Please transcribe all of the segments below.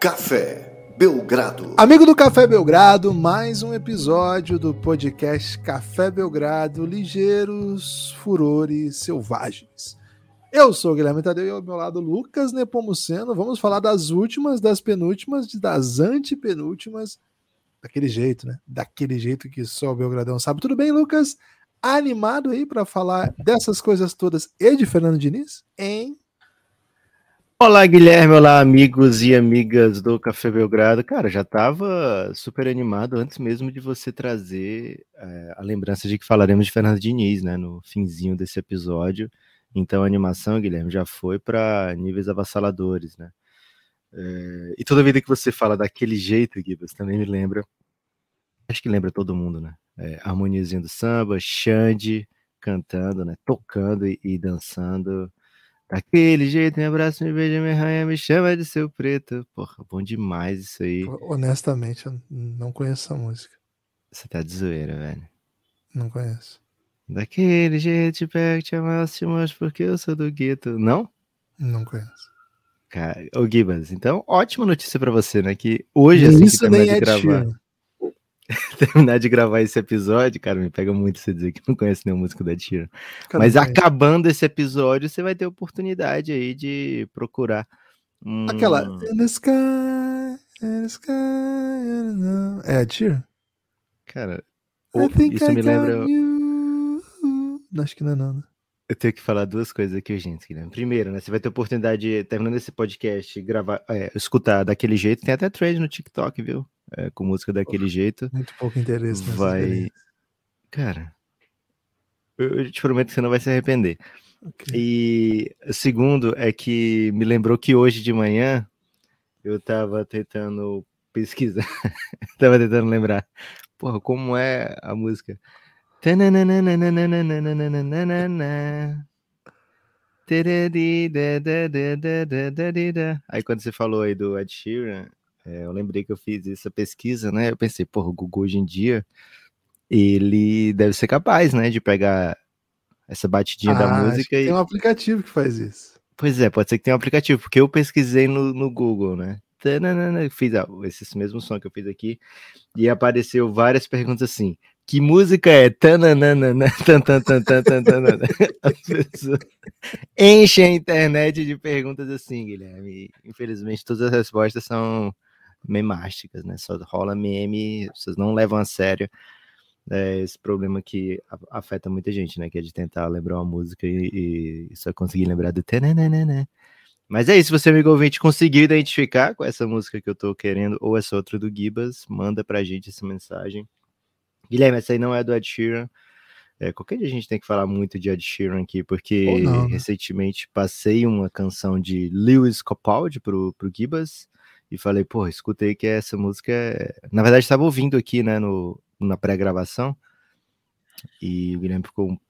Café Belgrado. Amigo do Café Belgrado, mais um episódio do podcast Café Belgrado, ligeiros furores selvagens. Eu sou o Guilherme Tadeu e ao meu lado Lucas Nepomuceno. Vamos falar das últimas, das penúltimas, das antepenúltimas. Daquele jeito, né? Daquele jeito que só o Belgradão sabe. Tudo bem, Lucas? Animado aí para falar dessas coisas todas e de Fernando Diniz? Hein? Olá, Guilherme. Olá, amigos e amigas do Café Belgrado. Cara, já estava super animado antes mesmo de você trazer é, a lembrança de que falaremos de Fernando Diniz, né? No finzinho desse episódio. Então a animação, Guilherme, já foi para níveis avassaladores, né? É, e toda vida que você fala daquele jeito, Guilherme, também me lembra. Acho que lembra todo mundo, né? É, harmoniazinha do samba, Xande cantando, né? Tocando e, e, dançando. Daquele jeito, me abraça, me beija, me arranha, me chama de seu preto. Porra, bom demais isso aí. Honestamente, eu não conheço essa música. Você tá de zoeira, velho. Não conheço. Daquele jeito, te pego, te amasso, te mostro porque eu sou do gueto. Não? Não conheço. Cara, ô Gibas, então, ótima notícia para você, né? Que hoje, assim, Isso que nem é gravar, terminar de gravar esse episódio, cara, me pega muito você dizer que não conhece nenhuma música da Tira. Mas acabando esse episódio, você vai ter oportunidade aí de procurar. Hum... Aquela. In the sky, in the sky, é a Tira? Cara, isso me lembra. Acho que não é não. Né? Eu tenho que falar duas coisas aqui, gente. Guilherme. Primeiro, né? Você vai ter oportunidade, de, terminando esse podcast, gravar, é, escutar daquele jeito. Tem até trade no TikTok, viu? É, com música daquele jeito. Muito pouco interesse. Vai. Cara, eu, te prometo que você não vai se arrepender. Okay. E o segundo é que me lembrou que hoje de manhã eu tava tentando pesquisar, tava tentando lembrar, porra, como é a música. Aí quando você falou aí do Ed Sheeran, é, eu lembrei que eu fiz essa pesquisa, né? Eu pensei, porra, o Google hoje em dia, ele deve ser capaz, né, de pegar essa batidinha ah, da música e... Tem um aplicativo que faz isso. Pois é, pode ser que tenha um aplicativo, porque eu pesquisei no, no Google, né? Fiz ah, esse mesmo som que eu fiz aqui, e apareceu várias perguntas assim que música é? Tananana, tan, tan, tan, tan, As pessoas a internet de perguntas assim, Guilherme. Infelizmente, todas as respostas são memásticas, né? Só rola meme, vocês não levam a sério é, esse problema que afeta muita gente, né? Que é de tentar lembrar uma música e, e só conseguir lembrar do tananana. Mas é isso, você, amigo ouvinte, conseguiu identificar com essa música que eu tô querendo ou essa outra do Gibas, manda pra gente essa mensagem Guilherme, essa aí não é do Ed Sheeran. É, qualquer dia a gente tem que falar muito de Ed Sheeran aqui, porque não, né? recentemente passei uma canção de Lewis Capaldi pro, pro Gibas e falei, pô, escutei que essa música é... Na verdade, estava ouvindo aqui, né, no, na pré-gravação, e o Guilherme ficou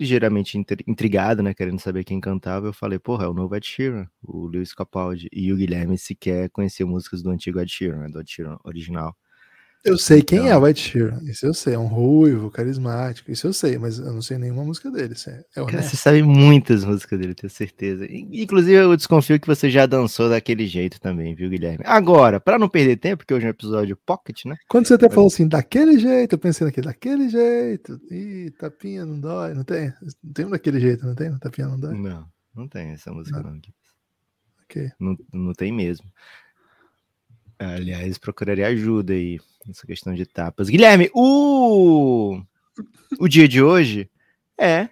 ligeiramente intrigado, né, querendo saber quem cantava, eu falei, porra, é o novo Ed Sheeran, o Lewis Capaldi, e o Guilherme sequer conhecia músicas do antigo Ed Sheeran, né, do Ed Sheeran original. Eu sei quem então... é o Ed Sheeran, isso eu sei, é um ruivo, carismático, isso eu sei, mas eu não sei nenhuma música dele. É, é Cara, você sabe muitas músicas dele, tenho certeza. Inclusive, eu desconfio que você já dançou daquele jeito também, viu, Guilherme? Agora, para não perder tempo, porque hoje é um episódio pocket, né? Quando você até falou assim, daquele jeito, eu pensei naquele, daquele jeito. Ih, tapinha não dói, não tem? Não tem um daquele jeito, não tem? Tapinha não dói? Não, não tem essa música não. não ok. Não, não tem mesmo. Aliás, procuraria ajuda aí nessa questão de etapas. Guilherme, o, o dia de hoje é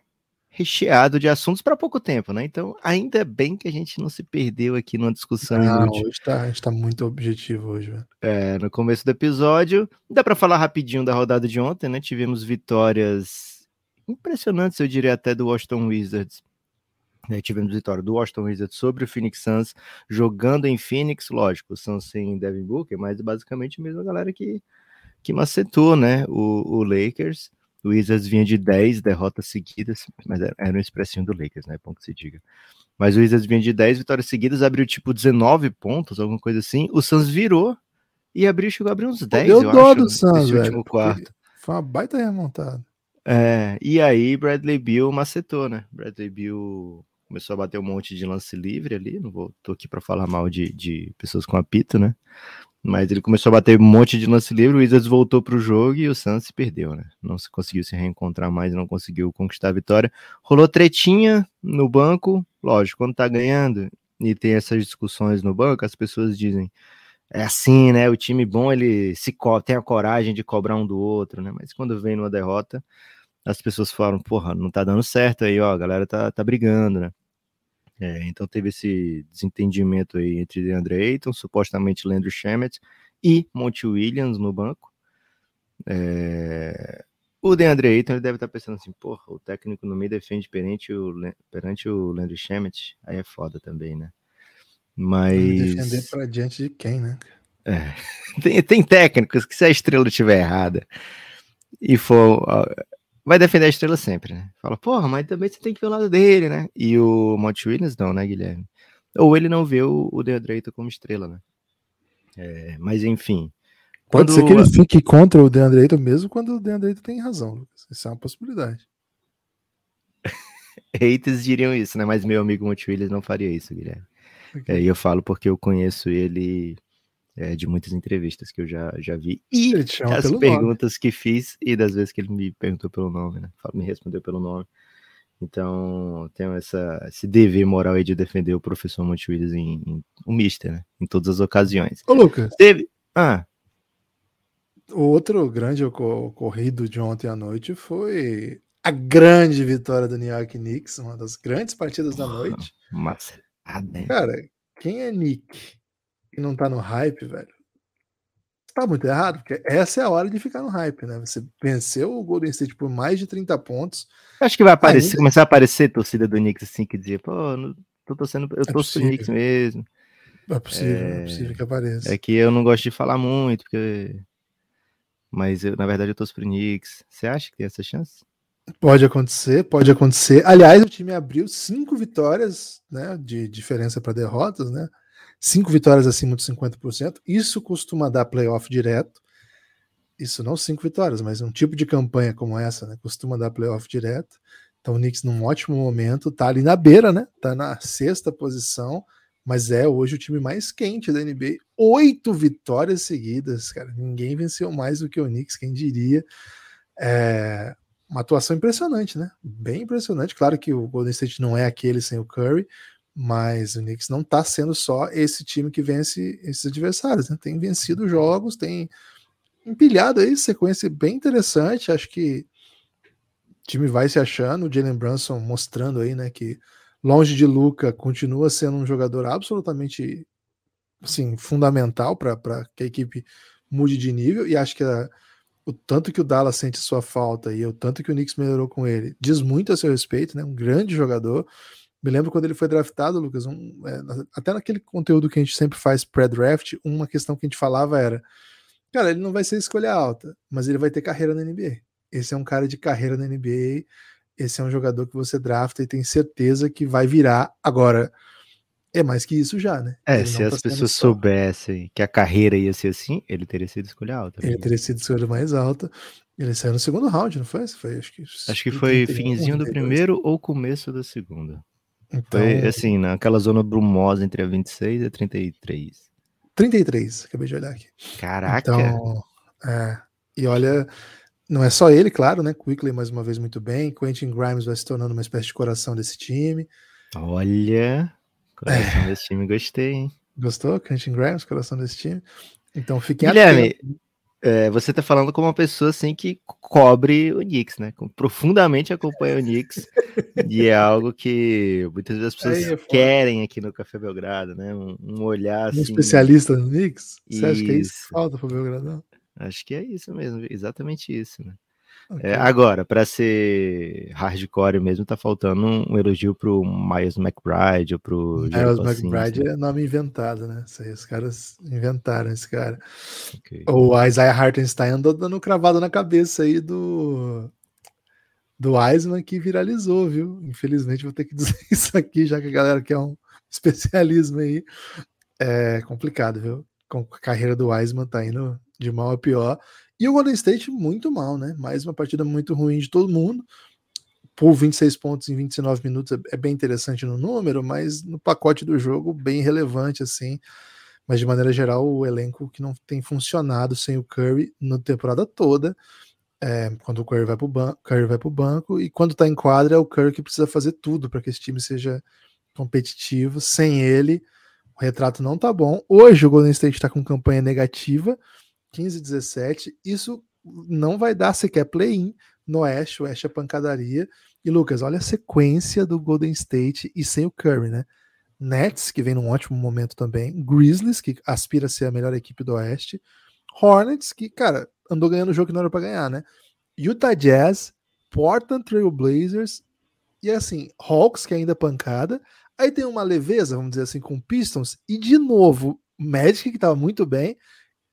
recheado de assuntos para pouco tempo, né? Então, ainda bem que a gente não se perdeu aqui numa discussão. Não, hoje tá, a gente tá muito objetivo hoje, velho. É, no começo do episódio, dá para falar rapidinho da rodada de ontem, né? Tivemos vitórias impressionantes, eu diria até do Washington Wizards né, tivemos vitória do Washington Wizards sobre o Phoenix Suns, jogando em Phoenix, lógico, o Suns sem Devin Booker, mas basicamente a mesma galera que, que macetou, né, o, o Lakers. O Wizards vinha de 10 derrotas seguidas, mas era, era um expressinho do Lakers, né, bom que se diga. Mas o Wizards vinha de 10 vitórias seguidas, abriu tipo 19 pontos, alguma coisa assim. O Suns virou e abriu, chegou a abrir uns 10, Deu eu dó acho, do Suns, velho, último quarto. Foi uma baita remontada. É, e aí Bradley Bill macetou, né? Bradley Bill começou a bater um monte de lance livre ali. Não vou, tô aqui para falar mal de, de pessoas com apito, né? Mas ele começou a bater um monte de lance livre, o Wizards voltou para o jogo e o se perdeu, né? Não se conseguiu se reencontrar mais, não conseguiu conquistar a vitória. Rolou tretinha no banco, lógico, quando tá ganhando e tem essas discussões no banco, as pessoas dizem é assim, né? O time bom ele se tem a coragem de cobrar um do outro, né? Mas quando vem numa derrota, as pessoas falam, porra, não tá dando certo aí, ó, a galera tá, tá brigando, né? É, então teve esse desentendimento aí entre DeAndre Ayton, supostamente Landry Shamet e Monty Williams no banco. É... O DeAndre Ayton ele deve estar tá pensando assim, porra, o técnico não me defende perante o, perante o Landry Shamet, aí é foda também, né? Mas... Defender pra diante de quem, né? É. Tem, tem técnicos que se a estrela estiver errada e for vai defender a estrela sempre, né? Fala, porra, mas também você tem que ver o lado dele, né? E o Monte Williams não, né, Guilherme? Ou ele não vê o, o DeAndre como estrela, né? É, mas enfim. Pode ser que ele fique contra o DeAndre Ayton mesmo quando o DeAndre Ayton tem razão, Lucas. Isso é uma possibilidade. Haters diriam isso, né? Mas meu amigo Monte Williams não faria isso, Guilherme. Okay. É, e eu falo porque eu conheço ele é, de muitas entrevistas que eu já, já vi. E as perguntas nome. que fiz e das vezes que ele me perguntou pelo nome, né? Me respondeu pelo nome. Então, tenho essa, esse dever moral aí de defender o professor Monte Williams em, em o Mister, né? Em todas as ocasiões. Ô, Lucas. Teve. Ah. O outro grande ocorrido de ontem à noite foi a grande vitória do New York Knicks, uma das grandes partidas da noite. Massa. Cara, quem é Nick? E não tá no hype, velho, tá muito errado, porque essa é a hora de ficar no hype, né? Você venceu o Golden State por mais de 30 pontos. Acho que vai aparecer, ainda... começar a aparecer torcida do Knicks assim que dizia, pô, não, tô torcendo, eu é torço pro Knicks mesmo. É possível, é... é possível que apareça. É que eu não gosto de falar muito, porque mas eu, na verdade eu torço pro Knicks. Você acha que tem essa chance? Pode acontecer, pode acontecer. Aliás, o time abriu cinco vitórias, né, de diferença para derrotas, né? Cinco vitórias acima de 50%. Isso costuma dar playoff direto. Isso não cinco vitórias, mas um tipo de campanha como essa, né? Costuma dar playoff direto. Então o Knicks num ótimo momento, tá ali na beira, né? Tá na sexta posição, mas é hoje o time mais quente da NBA. Oito vitórias seguidas, cara. Ninguém venceu mais do que o Knicks, quem diria. É uma atuação impressionante, né? Bem impressionante. Claro que o Golden State não é aquele sem o Curry, mas o Knicks não está sendo só esse time que vence esses adversários, né? Tem vencido jogos, tem empilhado aí sequência bem interessante. Acho que o time vai se achando. O Jalen Brunson mostrando aí, né, que longe de Luca continua sendo um jogador absolutamente assim, fundamental para que a equipe mude de nível. E acho que a, o tanto que o Dallas sente sua falta e o tanto que o Knicks melhorou com ele diz muito a seu respeito, né? Um grande jogador. Me lembro quando ele foi draftado, Lucas, um, é, até naquele conteúdo que a gente sempre faz pré-draft, uma questão que a gente falava era: cara, ele não vai ser escolha alta, mas ele vai ter carreira na NBA. Esse é um cara de carreira na NBA, esse é um jogador que você drafta e tem certeza que vai virar. Agora, é mais que isso já, né? É, ele se as tá pessoas só. soubessem que a carreira ia ser assim, ele teria sido escolha alta. Ele teria sido escolha mais alta. Ele saiu no segundo round, não foi? foi acho que, acho que foi finzinho do primeiro ou começo do segundo. Então, Foi assim, naquela zona brumosa entre a 26 e a 33. 33, acabei de olhar aqui. Caraca! Então, é, e olha, não é só ele, claro, né? Quickly mais uma vez muito bem. Quentin Grimes vai se tornando uma espécie de coração desse time. Olha, coração é. desse time, gostei, hein? Gostou? Quentin Grimes, coração desse time. Então fiquem Guilherme, atentos é, você tá falando como uma pessoa assim que cobre o Knicks, né? Profundamente acompanha o Knicks. e é algo que muitas vezes as pessoas é querem aqui no Café Belgrado, né? Um, um olhar assim. Um especialista no Knicks? Você isso. acha que é isso que falta pro Belgrado? Acho que é isso mesmo, exatamente isso, né? Okay. É, agora, para ser hardcore mesmo, tá faltando um, um elogio pro Miles McBride ou pro Miles McBride né? é nome inventado, né? Isso aí, os caras inventaram esse cara. Okay. O Isaiah Hartenstein andou dando cravado na cabeça aí do do Wiseman que viralizou, viu? Infelizmente vou ter que dizer isso aqui, já que a galera quer um especialismo aí. É complicado, viu? Com a carreira do Wiseman tá indo de mal a pior. E o Golden State muito mal, né? Mais uma partida muito ruim de todo mundo. por 26 pontos em 29 minutos é, é bem interessante no número, mas no pacote do jogo, bem relevante, assim. Mas de maneira geral, o elenco que não tem funcionado sem o Curry na temporada toda. É, quando o Curry vai para o banco, Curry vai pro banco, e quando está em quadra, é o Curry que precisa fazer tudo para que esse time seja competitivo. Sem ele, o retrato não tá bom. Hoje o Golden State está com campanha negativa, 15-17. Isso não vai dar sequer play-in no Oeste. O Oeste é pancadaria. E Lucas, olha a sequência do Golden State e sem o Curry, né? Nets, que vem num ótimo momento também. Grizzlies, que aspira a ser a melhor equipe do Oeste. Hornets, que, cara, andou ganhando o jogo que não era para ganhar, né? Utah Jazz, Portland Trail Blazers e assim, Hawks, que é ainda pancada. Aí tem uma leveza, vamos dizer assim, com Pistons, e de novo, Magic, que estava muito bem,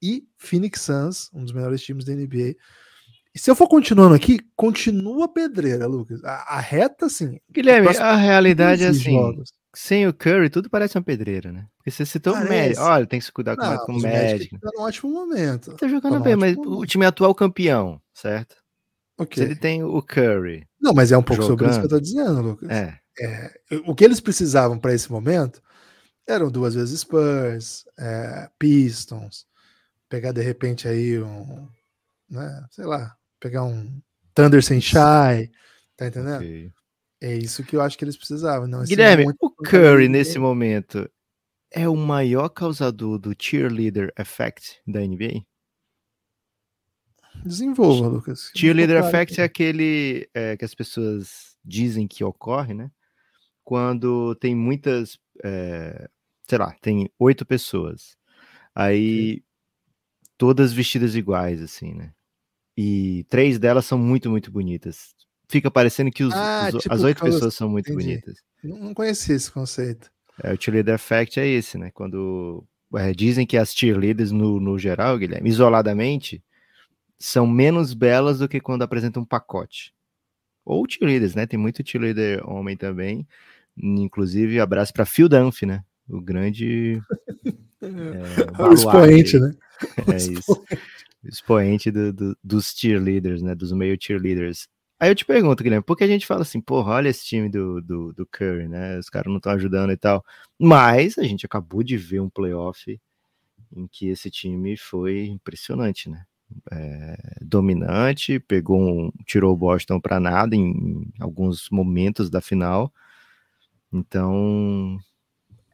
e Phoenix Suns, um dos melhores times da NBA. E se eu for continuando aqui, continua pedreira, Lucas. A, a reta, assim. Guilherme, a realidade é assim. Jogos. Sem o Curry, tudo parece uma pedreira, né? Porque você citou o Magic. Olha, tem que se cuidar com, com o Magic. Tá num ótimo momento. Tá jogando tá bem, mas momento. o time atual campeão, certo? Okay. Se ele tem o Curry. Não, mas é um pouco jogando, sobre isso que eu tô dizendo, Lucas. É. É, o que eles precisavam para esse momento eram duas vezes Spurs, é, Pistons, pegar de repente aí um, né, sei lá, pegar um Thunder sem Shy, tá entendendo? Okay. É isso que eu acho que eles precisavam. Não, Guilherme, o Curry nesse momento é o maior causador do cheerleader effect da NBA? Desenvolva, Lucas. Cheerleader effect é aquele é, que as pessoas dizem que ocorre, né? quando tem muitas, é, sei lá, tem oito pessoas, aí Sim. Todas vestidas iguais, assim, né? E três delas são muito, muito bonitas. Fica parecendo que os, ah, os, tipo as oito pessoas são muito entendi. bonitas. Não conhecia esse conceito. É, o cheerleader effect é esse, né? Quando é, dizem que as cheerleaders, no, no geral, Guilherme, isoladamente, são menos belas do que quando apresentam um pacote. Ou cheerleaders, né? Tem muito cheerleader homem também, Inclusive, abraço para Phil Dunphy, né? O grande. É, o expoente, né? É isso. Expoente do, do, dos cheerleaders, né? Dos meio cheerleaders. Aí eu te pergunto, Guilherme, por que a gente fala assim, porra, olha esse time do, do, do Curry, né? Os caras não estão ajudando e tal. Mas a gente acabou de ver um playoff em que esse time foi impressionante, né? É, dominante, pegou um, tirou o Boston para nada em, em, alguns momentos da final então,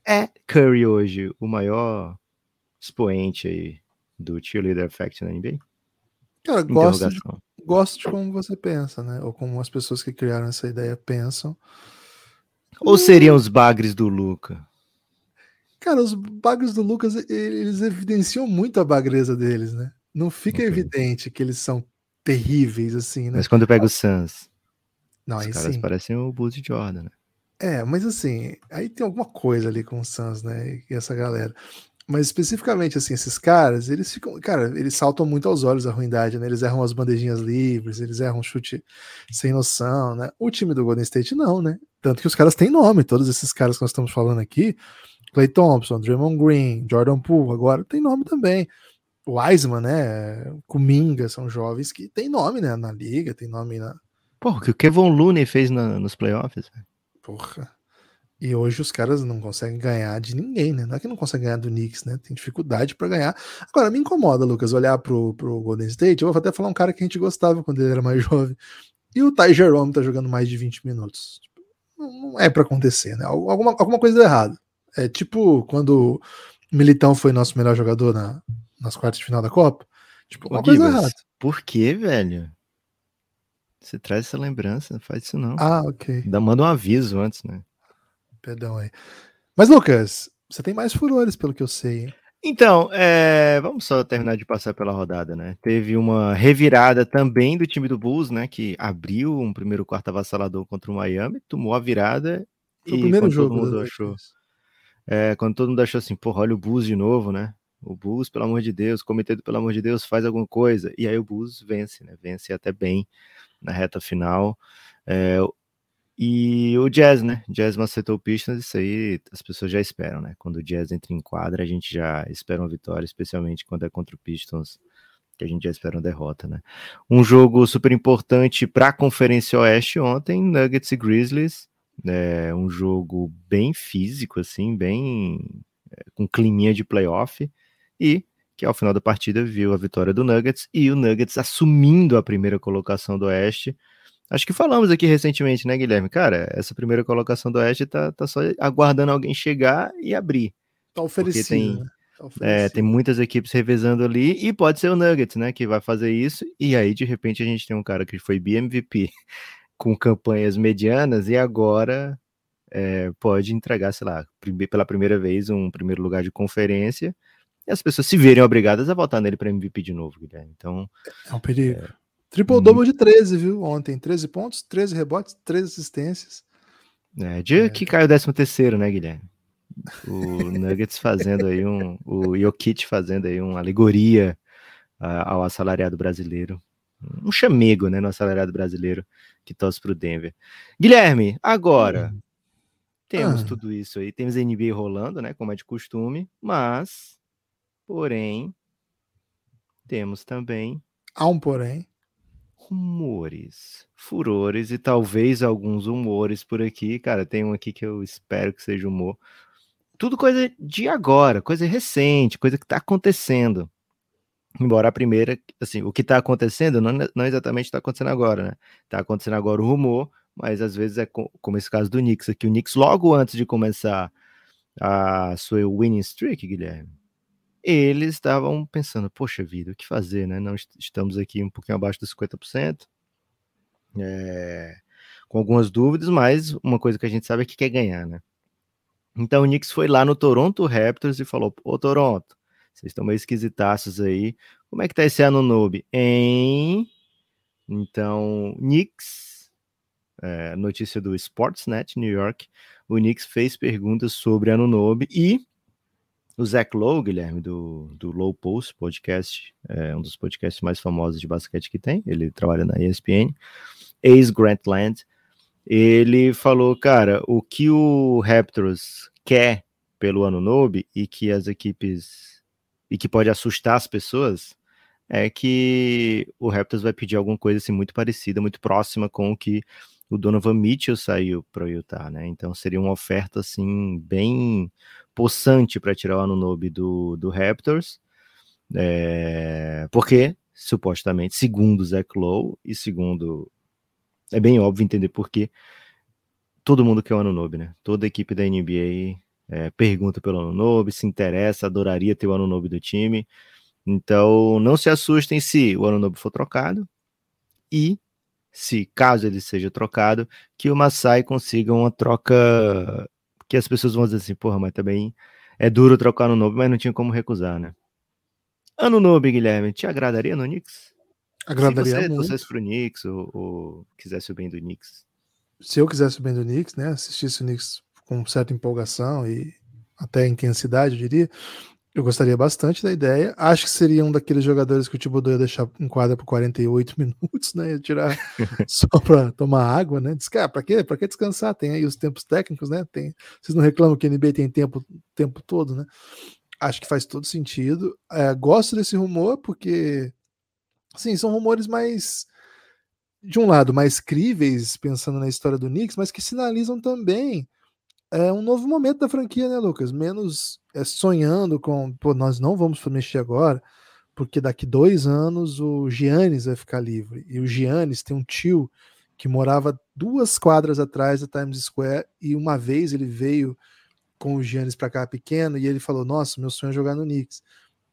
é Curry hoje o maior expoente aí do cheerleader effect na NBA? Cara, gosto de, gosto de como você pensa, né? Ou como as pessoas que criaram essa ideia pensam. Ou seriam os bagres do Luca? Cara, os bagres do Lucas, eles evidenciam muito a bagreza deles, né? Não fica okay. evidente que eles são terríveis, assim, né? Mas quando pega o Suns, não, os caras sim. parecem o Bulls de Jordan, né? É, mas assim, aí tem alguma coisa ali com o Suns, né? E essa galera. Mas especificamente, assim, esses caras, eles ficam. Cara, eles saltam muito aos olhos a ruindade, né? Eles erram as bandejinhas livres, eles erram chute sem noção, né? O time do Golden State não, né? Tanto que os caras têm nome, todos esses caras que nós estamos falando aqui. Clay Thompson, Draymond Green, Jordan Poole, agora tem nome também. Wiseman, né? Kuminga, são jovens que têm nome, né? Na liga, tem nome na. Pô, o que o Kevin Looney fez na, nos playoffs. Porra. E hoje os caras não conseguem ganhar de ninguém, né? Não é que não conseguem ganhar do Knicks, né? Tem dificuldade para ganhar. Agora, me incomoda, Lucas, olhar pro, pro Golden State. Eu vou até falar um cara que a gente gostava quando ele era mais jovem. E o Ty Jerome tá jogando mais de 20 minutos. Tipo, não é para acontecer, né? Alguma, alguma coisa deu errado. É tipo quando o Militão foi nosso melhor jogador na, nas quartas de final da Copa. Tipo, alguma coisa errada. Por que, velho? Você traz essa lembrança, não faz isso não. Ah, ok. Ainda manda um aviso antes, né? Perdão aí. Mas, Lucas, você tem mais furores, pelo que eu sei. Hein? Então, é, vamos só terminar de passar pela rodada, né? Teve uma revirada também do time do Bulls, né? Que abriu um primeiro quarto avassalador contra o Miami, tomou a virada. Foi o primeiro jogo. Todo mundo achou, é, quando todo mundo achou assim, porra, olha o Bulls de novo, né? O Bulls, pelo amor de Deus, o comitê do pelo amor de Deus, faz alguma coisa. E aí o Bulls vence, né? Vence até bem na reta final. É, e o Jazz, né? Jazz macetou o Pistons, isso aí as pessoas já esperam, né? Quando o Jazz entra em quadra, a gente já espera uma vitória, especialmente quando é contra o Pistons que a gente já espera uma derrota, né? Um jogo super importante para a Conferência Oeste ontem, Nuggets e Grizzlies, é um jogo bem físico, assim, bem é, com climinha de playoff, e que ao final da partida viu a vitória do Nuggets e o Nuggets assumindo a primeira colocação do Oeste. Acho que falamos aqui recentemente, né, Guilherme? Cara, essa primeira colocação do Oeste tá, tá só aguardando alguém chegar e abrir. Tá oferecido, tem, né? É, tem muitas equipes revezando ali e pode ser o Nuggets, né, que vai fazer isso. E aí, de repente, a gente tem um cara que foi BMVP com campanhas medianas e agora é, pode entregar, sei lá, pela primeira vez um primeiro lugar de conferência e as pessoas se verem obrigadas a votar nele para MVP de novo, Guilherme. Então. É um perigo. É, Triple-double de 13, viu? Ontem, 13 pontos, 13 rebotes, 13 assistências. É, dia é. que caiu o 13 terceiro, né, Guilherme? O Nuggets fazendo aí um. O Jokic fazendo aí uma alegoria uh, ao assalariado brasileiro. Um chamego, né, no assalariado brasileiro que torce para o Denver. Guilherme, agora. Hum. Temos ah. tudo isso aí. Temos a NBA rolando, né? Como é de costume. Mas, porém, temos também. Há um porém. Rumores, furores e talvez alguns humores por aqui. Cara, tem um aqui que eu espero que seja humor tudo coisa de agora, coisa recente, coisa que está acontecendo. Embora a primeira, assim, o que está acontecendo não, não exatamente está acontecendo agora, né? Está acontecendo agora o rumor, mas às vezes é com, como esse caso do Knicks aqui. O Knicks, logo antes de começar a sua winning streak, Guilherme, eles estavam pensando, poxa vida, o que fazer, né? Não estamos aqui um pouquinho abaixo dos 50%, é, com algumas dúvidas, mas uma coisa que a gente sabe é que quer ganhar, né? Então o Knicks foi lá no Toronto Raptors e falou: Ô Toronto, vocês estão meio esquisitaços aí. Como é que tá esse noob? Em. Então, Knicks, é, notícia do Sportsnet New York, o Knicks fez perguntas sobre ano noob e o Zach Lowe, Guilherme, do, do Low Post Podcast, é um dos podcasts mais famosos de basquete que tem, ele trabalha na ESPN, ex-Grantland, ele falou, cara, o que o Raptors quer pelo ano noob e que as equipes e que pode assustar as pessoas é que o Raptors vai pedir alguma coisa assim muito parecida, muito próxima com o que o Donovan Mitchell saiu para o Utah, né? Então seria uma oferta assim bem possante para tirar o ano noob do, do Raptors, é, porque supostamente, segundo Zach Lowe e segundo é bem óbvio entender por que todo mundo quer o ano novo, né? Toda equipe da NBA é, pergunta pelo ano novo, se interessa, adoraria ter o ano novo do time. Então, não se assustem se o ano novo for trocado e se caso ele seja trocado, que o Masai consiga uma troca que as pessoas vão dizer assim, porra, mas também é duro trocar no novo, mas não tinha como recusar, né? Ano novo, Guilherme, te agradaria no Knicks? Agradaria Se você muito. torcesse pro Knicks ou, ou, quisesse o bem do Knicks. Se eu quisesse o bem do Knicks, né, assistisse o Knicks com certa empolgação e até intensidade, eu diria, eu gostaria bastante da ideia. Acho que seria um daqueles jogadores que o Thibodeau ia deixar em quadra por 48 minutos, né? Ia tirar só para tomar água, né? Diz, cara, para quê? Para que descansar? Tem aí os tempos técnicos, né? Tem, vocês não reclamam que a NBA tem tempo tempo todo, né? Acho que faz todo sentido. É, gosto desse rumor porque Sim, são rumores mais de um lado mais críveis, pensando na história do Knicks, mas que sinalizam também é, um novo momento da franquia, né, Lucas? Menos sonhando com, pô, nós não vamos mexer agora, porque daqui dois anos o Giannis vai ficar livre. E o Giannis tem um tio que morava duas quadras atrás da Times Square e uma vez ele veio com o Giannis para cá pequeno e ele falou: Nossa, meu sonho é jogar no Knicks.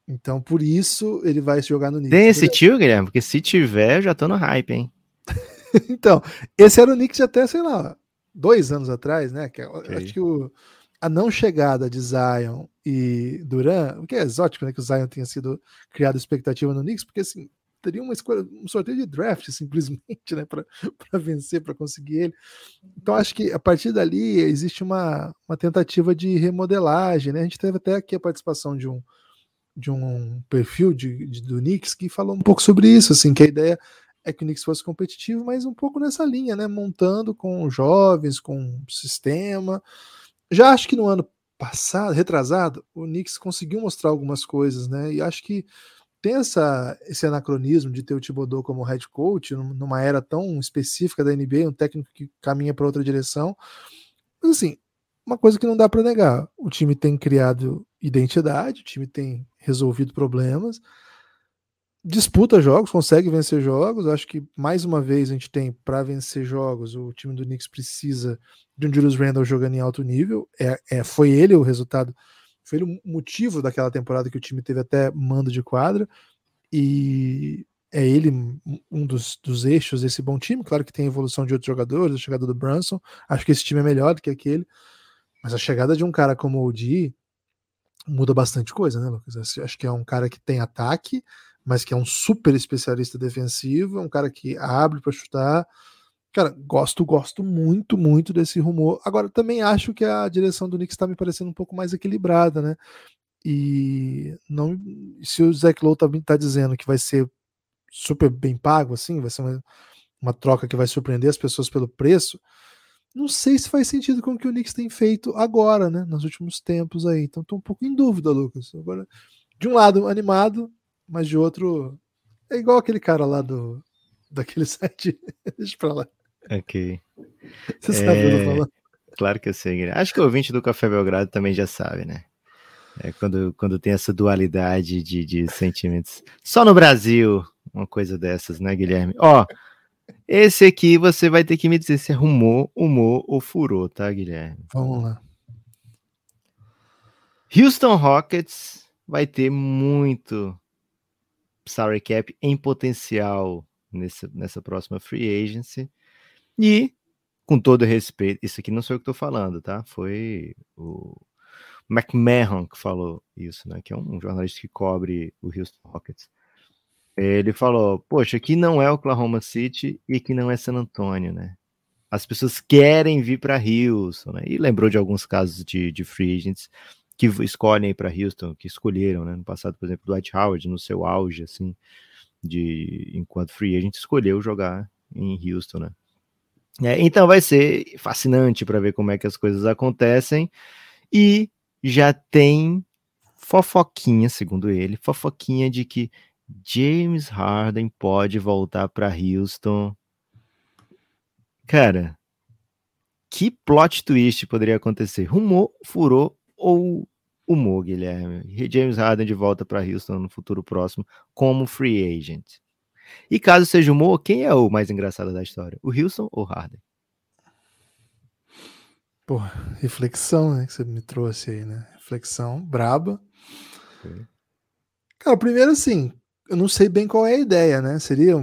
Então, por isso, ele vai se jogar no Knicks. Tem esse tio, Guilherme? Porque se tiver, eu já tô no hype, hein? então, esse era o Knicks até, sei lá, dois anos atrás, né? Que, é, okay. Acho que o, a não chegada de Zion e Duran, o que é exótico, né? Que o Zion tenha sido criado expectativa no Knicks, porque assim, teria uma escolha, um sorteio de draft simplesmente, né? Para vencer, para conseguir ele. Então, acho que a partir dali existe uma, uma tentativa de remodelagem, né? A gente teve até aqui a participação de um de um perfil de, de, do Knicks que falou um pouco sobre isso, assim, que a ideia é que o Knicks fosse competitivo, mas um pouco nessa linha, né, montando com jovens, com sistema. Já acho que no ano passado, retrasado, o Knicks conseguiu mostrar algumas coisas, né, e acho que tem essa, esse anacronismo de ter o Thibodeau como head coach numa era tão específica da NBA, um técnico que caminha para outra direção. Mas assim, uma coisa que não dá para negar, o time tem criado identidade, o time tem resolvido problemas, disputa jogos, consegue vencer jogos. Acho que mais uma vez a gente tem para vencer jogos, o time do Knicks precisa de um Julius Randle jogando em alto nível. É, é, foi ele o resultado, foi ele o motivo daquela temporada que o time teve até mando de quadra. E é ele um dos, dos eixos desse bom time. Claro que tem evolução de outros jogadores, a chegada do Brunson. Acho que esse time é melhor do que aquele. Mas a chegada de um cara como o Di muda bastante coisa, né, Lucas? Acho que é um cara que tem ataque, mas que é um super especialista defensivo, é um cara que abre para chutar. Cara, gosto, gosto muito, muito desse rumor. Agora, também acho que a direção do Knicks está me parecendo um pouco mais equilibrada, né? E não, se o Zach Lowe tá, tá dizendo que vai ser super bem pago, assim, vai ser uma, uma troca que vai surpreender as pessoas pelo preço, não sei se faz sentido com o que o Knicks tem feito agora, né? Nos últimos tempos aí. Então, tô um pouco em dúvida, Lucas. Agora, de um lado, animado, mas de outro é igual aquele cara lá do daquele site. Deixa pra lá. Ok. Você sabe o que eu tô falando? Claro que eu sei. Acho que o ouvinte do Café Belgrado também já sabe, né? É quando, quando tem essa dualidade de, de sentimentos. Só no Brasil, uma coisa dessas, né, Guilherme? Ó, esse aqui você vai ter que me dizer se é rumor, humor ou furou, tá, Guilherme? Vamos lá. Houston Rockets vai ter muito salary cap em potencial nessa, nessa próxima free agency. E, com todo respeito, isso aqui não sou eu que estou falando, tá? Foi o McMahon que falou isso, né? Que é um jornalista que cobre o Houston Rockets. Ele falou: Poxa, aqui não é Oklahoma City e aqui não é San Antonio, né? As pessoas querem vir para Houston, né? E lembrou de alguns casos de, de free agents que escolhem para Houston, que escolheram, né? No passado, por exemplo, Dwight Howard, no seu auge, assim, de enquanto free agent, escolheu jogar em Houston, né? É, então vai ser fascinante para ver como é que as coisas acontecem e já tem fofoquinha, segundo ele, fofoquinha de que James Harden pode voltar para Houston. Cara, que plot twist poderia acontecer? Rumor, furou ou humor, Guilherme? James Harden de volta para Houston no futuro próximo como free agent. E caso seja humor, quem é o mais engraçado da história? O Houston ou Harden? Pô, reflexão, né, que você me trouxe aí, né? Reflexão braba. Cara, primeiro assim, eu não sei bem qual é a ideia, né? Seria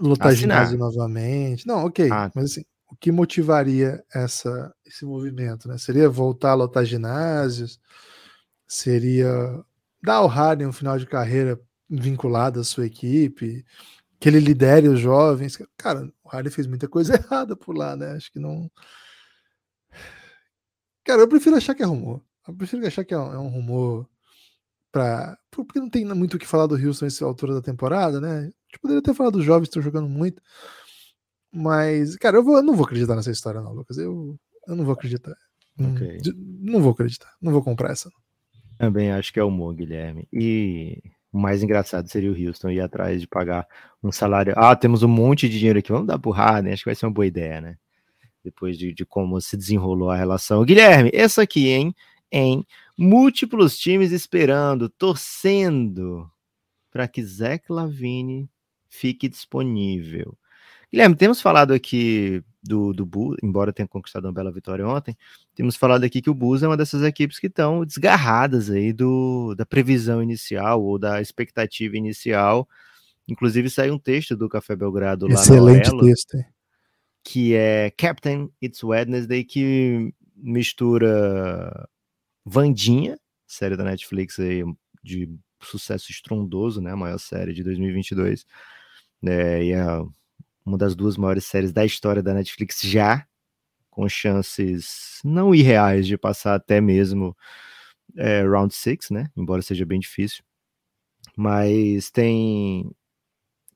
lotar ginásio novamente. Não, ok. Ah. Mas assim, o que motivaria essa, esse movimento? Né? Seria voltar a lotar ginásios? Seria dar ao Harden um final de carreira vinculado à sua equipe? Que ele lidere os jovens? Cara, o Harden fez muita coisa errada por lá, né? Acho que não. Cara, eu prefiro achar que é rumor. Eu prefiro achar que é um, é um rumor para porque não tem muito o que falar do Houston nessa altura da temporada, né? A gente poderia ter falado dos jovens que estão jogando muito. Mas, cara, eu, vou, eu não vou acreditar nessa história, não, Lucas. Eu, eu não vou acreditar. Okay. Não, não vou acreditar. Não vou comprar essa. Também acho que é o Mo, Guilherme. E o mais engraçado seria o Houston ir atrás de pagar um salário. Ah, temos um monte de dinheiro aqui, vamos dar pro Harden. Acho que vai ser uma boa ideia, né? Depois de, de como se desenrolou a relação. Guilherme, essa aqui, hein? Em múltiplos times esperando, torcendo para que Zach Lavine fique disponível. Guilherme, temos falado aqui do, do Bulls, embora tenha conquistado uma bela vitória ontem, temos falado aqui que o Bulls é uma dessas equipes que estão desgarradas aí do, da previsão inicial ou da expectativa inicial. Inclusive saiu um texto do Café Belgrado lá Excelente no texto. que é Captain It's Wednesday, que mistura Vandinha, série da Netflix aí de sucesso estrondoso, né, a maior série de 2022, é, e a uma das duas maiores séries da história da Netflix já, com chances não irreais de passar até mesmo é, Round 6, né? Embora seja bem difícil. Mas tem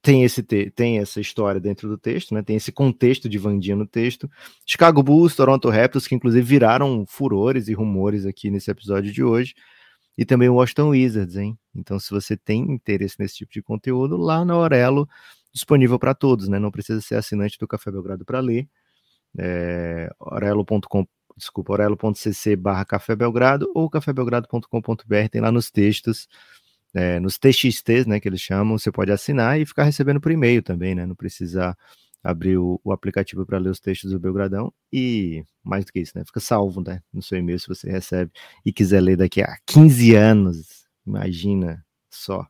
tem esse tem essa história dentro do texto, né? Tem esse contexto de Vandinha no texto. Chicago Bulls, Toronto Raptors, que inclusive viraram furores e rumores aqui nesse episódio de hoje. e também o Washington Wizards, hein? Então, se você tem interesse nesse tipo de conteúdo, lá na Aurelo, disponível para todos, né? Não precisa ser assinante do Café Belgrado para ler. É, orelo.com, desculpa, orelo.cc barra Café Belgrado ou cafébelgrado.com.br, tem lá nos textos, é, nos TXTs, né, que eles chamam, você pode assinar e ficar recebendo por e-mail também, né? Não precisa abrir o, o aplicativo para ler os textos do Belgradão e mais do que isso, né? Fica salvo, né? No seu e-mail se você recebe e quiser ler daqui a 15 anos, imagina só,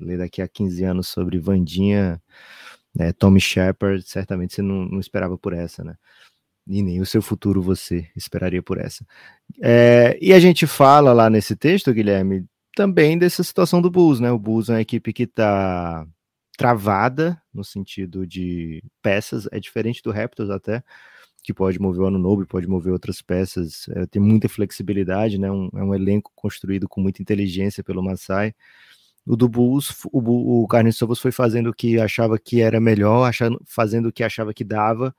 ler daqui a 15 anos sobre Vandinha, né, Tommy Shepard, certamente você não, não, esperava por essa, né? E nem o seu futuro você esperaria por essa. É, e a gente fala lá nesse texto, Guilherme, também dessa situação do Bulls, né? O Bulls é uma equipe que está travada no sentido de peças, é diferente do Raptors até, que pode mover o ano novo, pode mover outras peças, é, tem muita flexibilidade, né? Um, é um elenco construído com muita inteligência pelo Masai. O do Bulls, o, o Carlos Sovas foi fazendo o que achava que era melhor, achando, fazendo o que achava que dava,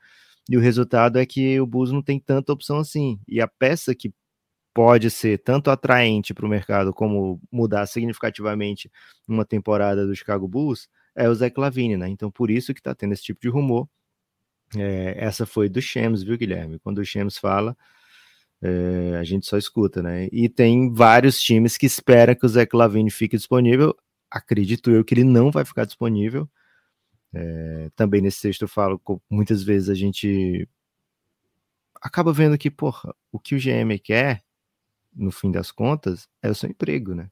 e o resultado é que o Bulls não tem tanta opção assim. E a peça que pode ser tanto atraente para o mercado como mudar significativamente uma temporada do Chicago Bulls é o Zach Lavine, né? Então por isso que está tendo esse tipo de rumor. É, essa foi do Shams, viu, Guilherme? Quando o Shams fala, é, a gente só escuta, né? E tem vários times que esperam que o Zach Lavine fique disponível. Acredito eu que ele não vai ficar disponível. É, também nesse texto eu falo, muitas vezes a gente acaba vendo que, porra, o que o GM quer no fim das contas, é o seu emprego, né?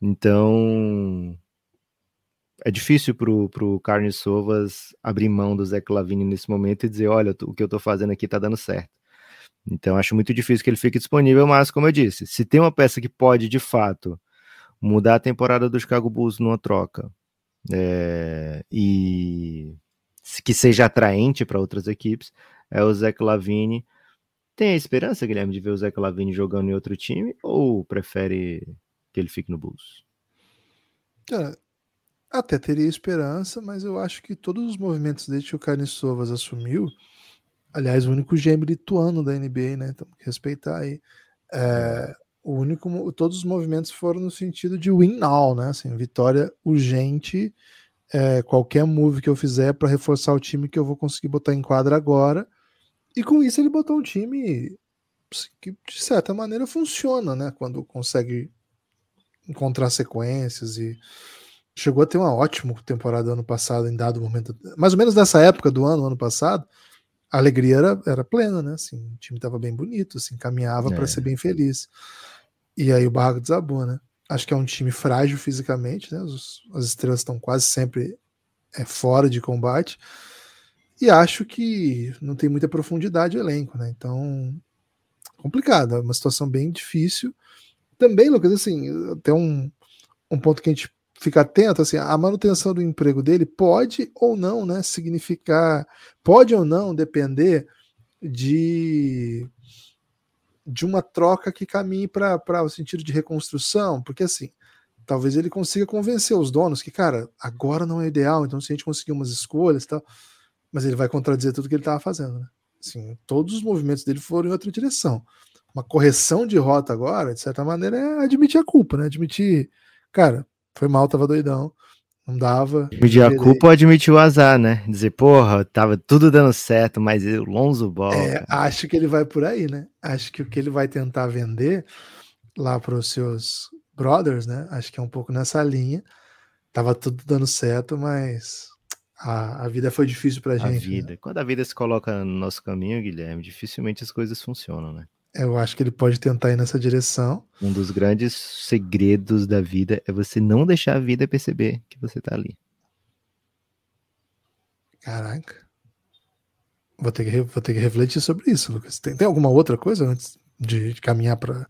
Então, é difícil pro, pro Carne Sovas abrir mão do Zé Clavini nesse momento e dizer, olha, o que eu tô fazendo aqui tá dando certo. Então, acho muito difícil que ele fique disponível, mas, como eu disse, se tem uma peça que pode, de fato, mudar a temporada do Chicago Bulls numa troca é, e que seja atraente para outras equipes, é o Zé Clavini tem a esperança, Guilherme, de ver o Zeca Lavini jogando em outro time ou prefere que ele fique no Bulls? Cara, até teria esperança, mas eu acho que todos os movimentos desde que o Carlos Sovas assumiu, aliás, o único gêmeo lituano da NBA, né? Temos que respeitar aí. É, o único, todos os movimentos foram no sentido de win now, né? Assim, vitória urgente. É, qualquer move que eu fizer para reforçar o time que eu vou conseguir botar em quadra agora e com isso ele botou um time que, de certa maneira, funciona, né? Quando consegue encontrar sequências e chegou a ter uma ótima temporada ano passado, em dado momento, mais ou menos nessa época do ano, ano passado, a alegria era, era plena, né? Assim, o time estava bem bonito, assim, caminhava é. para ser bem feliz. E aí o barraco desabou, né? Acho que é um time frágil fisicamente, né? Os, as estrelas estão quase sempre é, fora de combate. E acho que não tem muita profundidade o elenco, né? Então, complicado, é uma situação bem difícil. Também, Lucas, assim, tem um, um ponto que a gente fica atento, assim, a manutenção do emprego dele pode ou não, né, significar, pode ou não depender de de uma troca que caminhe para o sentido de reconstrução, porque assim, talvez ele consiga convencer os donos que, cara, agora não é ideal, então se a gente conseguir umas escolhas, tal, mas ele vai contradizer tudo que ele estava fazendo. Né? Assim, todos os movimentos dele foram em outra direção. Uma correção de rota agora, de certa maneira, é admitir a culpa, né? Admitir, cara, foi mal, tava doidão, não dava. Admitir a culpa ou admitir o azar, né? Dizer, porra, tava tudo dando certo, mas o Lonzo Ball. É, acho que ele vai por aí, né? Acho que o que ele vai tentar vender lá para os seus brothers, né? Acho que é um pouco nessa linha. Tava tudo dando certo, mas a, a vida foi difícil pra gente. A né? vida. Né? Quando a vida se coloca no nosso caminho, Guilherme, dificilmente as coisas funcionam, né? Eu acho que ele pode tentar ir nessa direção. Um dos grandes segredos da vida é você não deixar a vida perceber que você tá ali. Caraca. Vou ter que, vou ter que refletir sobre isso, Lucas. Tem, tem alguma outra coisa antes de, de caminhar para.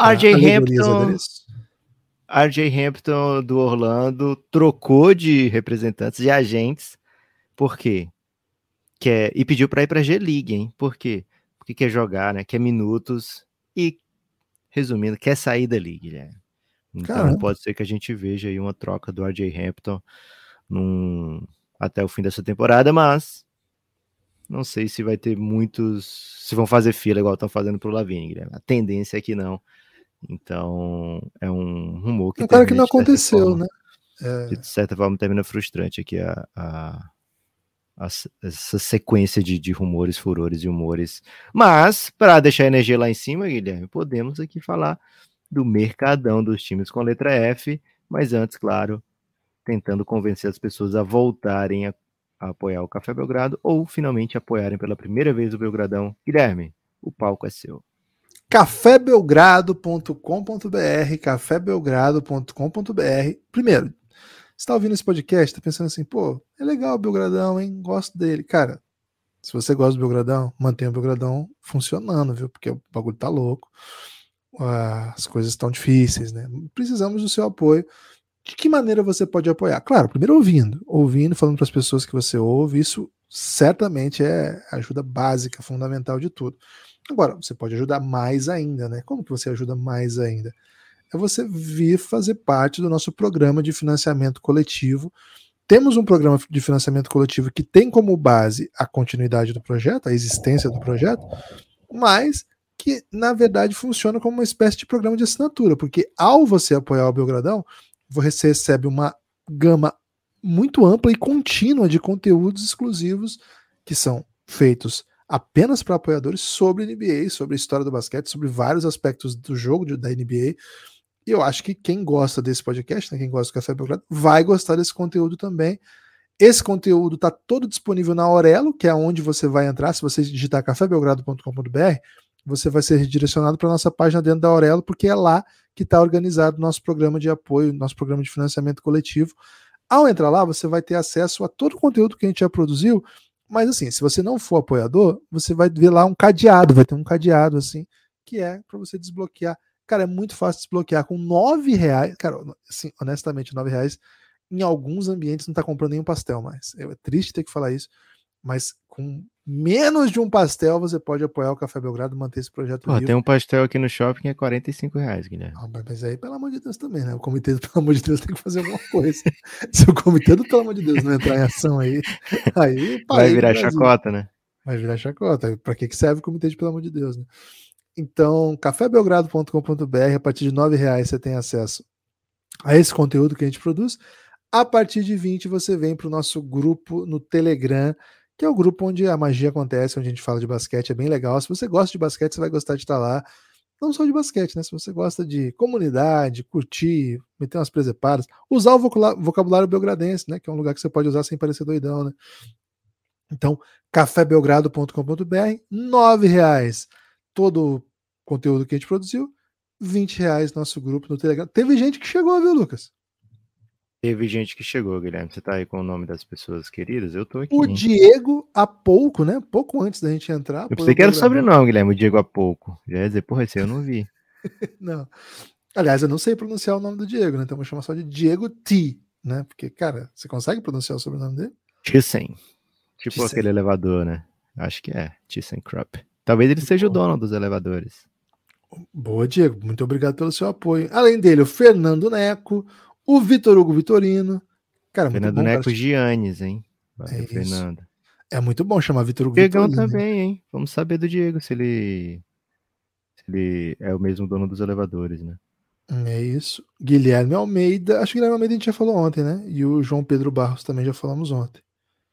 RJ Hampton. RJ Hampton do Orlando trocou de representantes, de agentes, por quê? Quer, e pediu para ir para a G-League, hein? Por quê? Porque quer jogar, né? Quer minutos e, resumindo, quer sair da liga, Então Caramba. pode ser que a gente veja aí uma troca do RJ Hampton num, até o fim dessa temporada, mas não sei se vai ter muitos, se vão fazer fila igual estão fazendo para o Lavigne, A tendência é que não Então, é um rumor que. É cara que não aconteceu, forma, né? É... De certa forma, termina frustrante aqui a, a essa sequência de, de rumores, furores e humores. Mas, para deixar a energia lá em cima, Guilherme, podemos aqui falar do mercadão dos times com letra F. Mas antes, claro, tentando convencer as pessoas a voltarem a, a apoiar o Café Belgrado ou finalmente apoiarem pela primeira vez o Belgradão. Guilherme, o palco é seu cafébelgrado.com.br, cafébelgrado.com.br. Primeiro, está ouvindo esse podcast, está pensando assim, pô, é legal o Belgradão, hein? Gosto dele. Cara, se você gosta do Belgradão, mantenha o Belgradão funcionando, viu? Porque o bagulho tá louco. As coisas estão difíceis, né? Precisamos do seu apoio. De que maneira você pode apoiar? Claro, primeiro ouvindo, ouvindo, falando para as pessoas que você ouve, isso certamente é ajuda básica, fundamental de tudo. Agora, você pode ajudar mais ainda, né? Como que você ajuda mais ainda? É você vir fazer parte do nosso programa de financiamento coletivo. Temos um programa de financiamento coletivo que tem como base a continuidade do projeto, a existência do projeto, mas que na verdade funciona como uma espécie de programa de assinatura, porque ao você apoiar o Belgradão, você recebe uma gama muito ampla e contínua de conteúdos exclusivos que são feitos apenas para apoiadores sobre NBA, sobre a história do basquete, sobre vários aspectos do jogo da NBA. E eu acho que quem gosta desse podcast, né, quem gosta do Café Belgrado, vai gostar desse conteúdo também. Esse conteúdo está todo disponível na Aurelo, que é onde você vai entrar. Se você digitar cafébelgrado.com.br, você vai ser redirecionado para a nossa página dentro da Aurelo, porque é lá que está organizado o nosso programa de apoio, nosso programa de financiamento coletivo. Ao entrar lá, você vai ter acesso a todo o conteúdo que a gente já produziu mas assim, se você não for apoiador, você vai ver lá um cadeado, vai ter um cadeado assim, que é para você desbloquear. Cara, é muito fácil desbloquear com nove reais. Cara, assim, honestamente, nove reais em alguns ambientes não está comprando nenhum pastel mais. É triste ter que falar isso, mas com menos de um pastel você pode apoiar o Café Belgrado e manter esse projeto Pô, vivo. Tem um pastel aqui no shopping que é 45 reais, Guilherme. Ah, mas aí, pelo amor de Deus, também, né? O comitê Pelo amor de Deus tem que fazer alguma coisa. Se o comitê do Pelo amor de Deus não entrar em ação aí, aí vai virar chacota, né? Vai virar chacota. Para que serve o comitê de Pelo amor de Deus, né? Então, cafébelgrado.com.br, a partir de R$ reais você tem acesso a esse conteúdo que a gente produz. A partir de 20 você vem para o nosso grupo no Telegram, que é o grupo onde a magia acontece, onde a gente fala de basquete, é bem legal. Se você gosta de basquete, você vai gostar de estar lá. Não só de basquete, né? Se você gosta de comunidade, curtir, meter umas presepadas, usar o vocabulário belgradense, né? Que é um lugar que você pode usar sem parecer doidão, né? Então, cafébelgrado.com.br, nove reais todo o conteúdo que a gente produziu, 20 reais nosso grupo no Telegram. Teve gente que chegou, viu, Lucas? Teve gente que chegou, Guilherme. Você tá aí com o nome das pessoas queridas? Eu tô aqui. O Diego, há pouco, né? Pouco antes da gente entrar. Eu pensei que era o sobrenome, Guilherme, o Diego há pouco. Já ia dizer, porra, esse eu não vi. não. Aliás, eu não sei pronunciar o nome do Diego, né? Então vou chamar só de Diego T, né? Porque, cara, você consegue pronunciar o sobrenome dele? Thyssen. Tipo Thyssen. aquele elevador, né? Acho que é. Thyssen Krupp. Talvez ele seja o dono dos elevadores. Boa, Diego. Muito obrigado pelo seu apoio. Além dele, o Fernando Neco, o Vitor Hugo Vitorino. Cara, Fernando bom, Neco cara. Giannis, hein? Valeu, é Fernando. É muito bom chamar Vitor Hugo Diegão Vitorino. também, hein? Vamos saber do Diego se ele, se ele é o mesmo dono dos elevadores, né? É isso. Guilherme Almeida. Acho que Guilherme Almeida a gente já falou ontem, né? E o João Pedro Barros também já falamos ontem.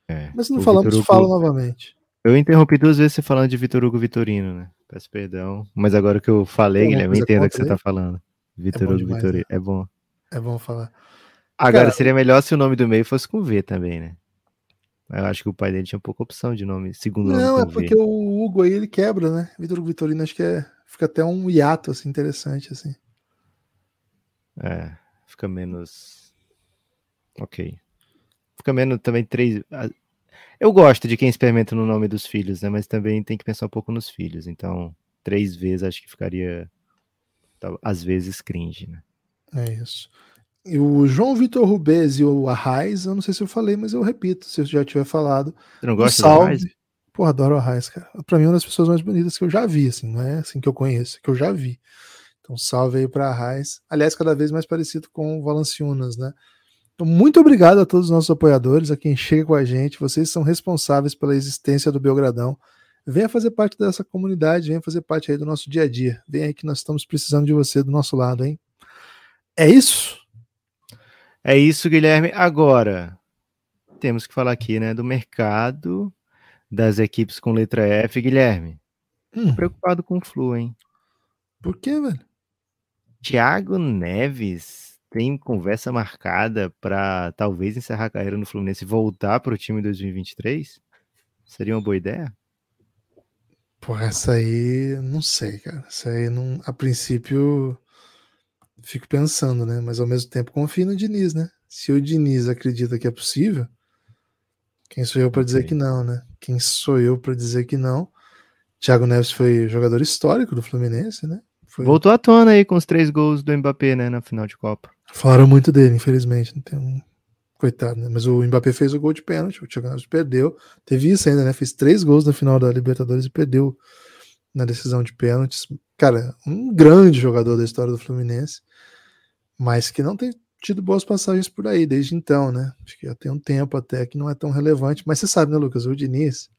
É, Mas se não falamos, Hugo... fala novamente. Eu interrompi duas vezes você falando de Vitor Hugo Vitorino, né? Peço perdão. Mas agora que eu falei, Guilherme, eu entendo o que você tá falando. Vitor é Hugo Vitorino. Né? É bom. É bom falar. Agora, Cara, seria melhor se o nome do meio fosse com V também, né? Eu acho que o pai dele tinha pouca opção de nome, segundo nome. Não, é porque v. o Hugo aí ele quebra, né? Vitor Vitorino acho que é, fica até um hiato assim, interessante, assim. É, fica menos. Ok. Fica menos também três. Eu gosto de quem experimenta no nome dos filhos, né? Mas também tem que pensar um pouco nos filhos. Então, três vezes acho que ficaria, às vezes, cringe, né? É isso. E o João Vitor Rubez e o Arraiz, eu não sei se eu falei, mas eu repito, se eu já tiver falado. Você não gosta salve... do Arraiz? Pô, adoro o Arraiz, cara. Pra mim, é uma das pessoas mais bonitas que eu já vi, assim, não é assim que eu conheço, que eu já vi. Então, salve aí pra Arraiz. Aliás, cada vez mais parecido com o Valanciunas, né? Então, muito obrigado a todos os nossos apoiadores, a quem chega com a gente. Vocês são responsáveis pela existência do Belgradão. venha fazer parte dessa comunidade, venha fazer parte aí do nosso dia a dia. Vem aí que nós estamos precisando de você do nosso lado, hein? É isso? É isso, Guilherme. Agora, temos que falar aqui, né, do mercado das equipes com letra F, Guilherme. Hum. Preocupado com o Flu, hein? Por quê, velho? Thiago Neves tem conversa marcada para talvez encerrar a carreira no Fluminense e voltar para o time em 2023? Seria uma boa ideia? Pô, essa aí, não sei, cara. Essa aí, não, a princípio, fico pensando, né? Mas ao mesmo tempo confio no Diniz, né? Se o Diniz acredita que é possível, quem sou eu para dizer que não, né? Quem sou eu para dizer que não? Thiago Neves foi jogador histórico do Fluminense, né? Foi... Voltou à tona aí com os três gols do Mbappé, né, na final de Copa. Falaram muito dele, infelizmente. Não tem um... Coitado, né? Mas o Mbappé fez o gol de pênalti, o Thiago Neves perdeu. Teve isso ainda, né? Fez três gols na final da Libertadores e perdeu na decisão de pênaltis. Cara, um grande jogador da história do Fluminense, mas que não tem tido boas passagens por aí desde então, né? Acho que já tem um tempo até que não é tão relevante. Mas você sabe, né, Lucas? O Diniz,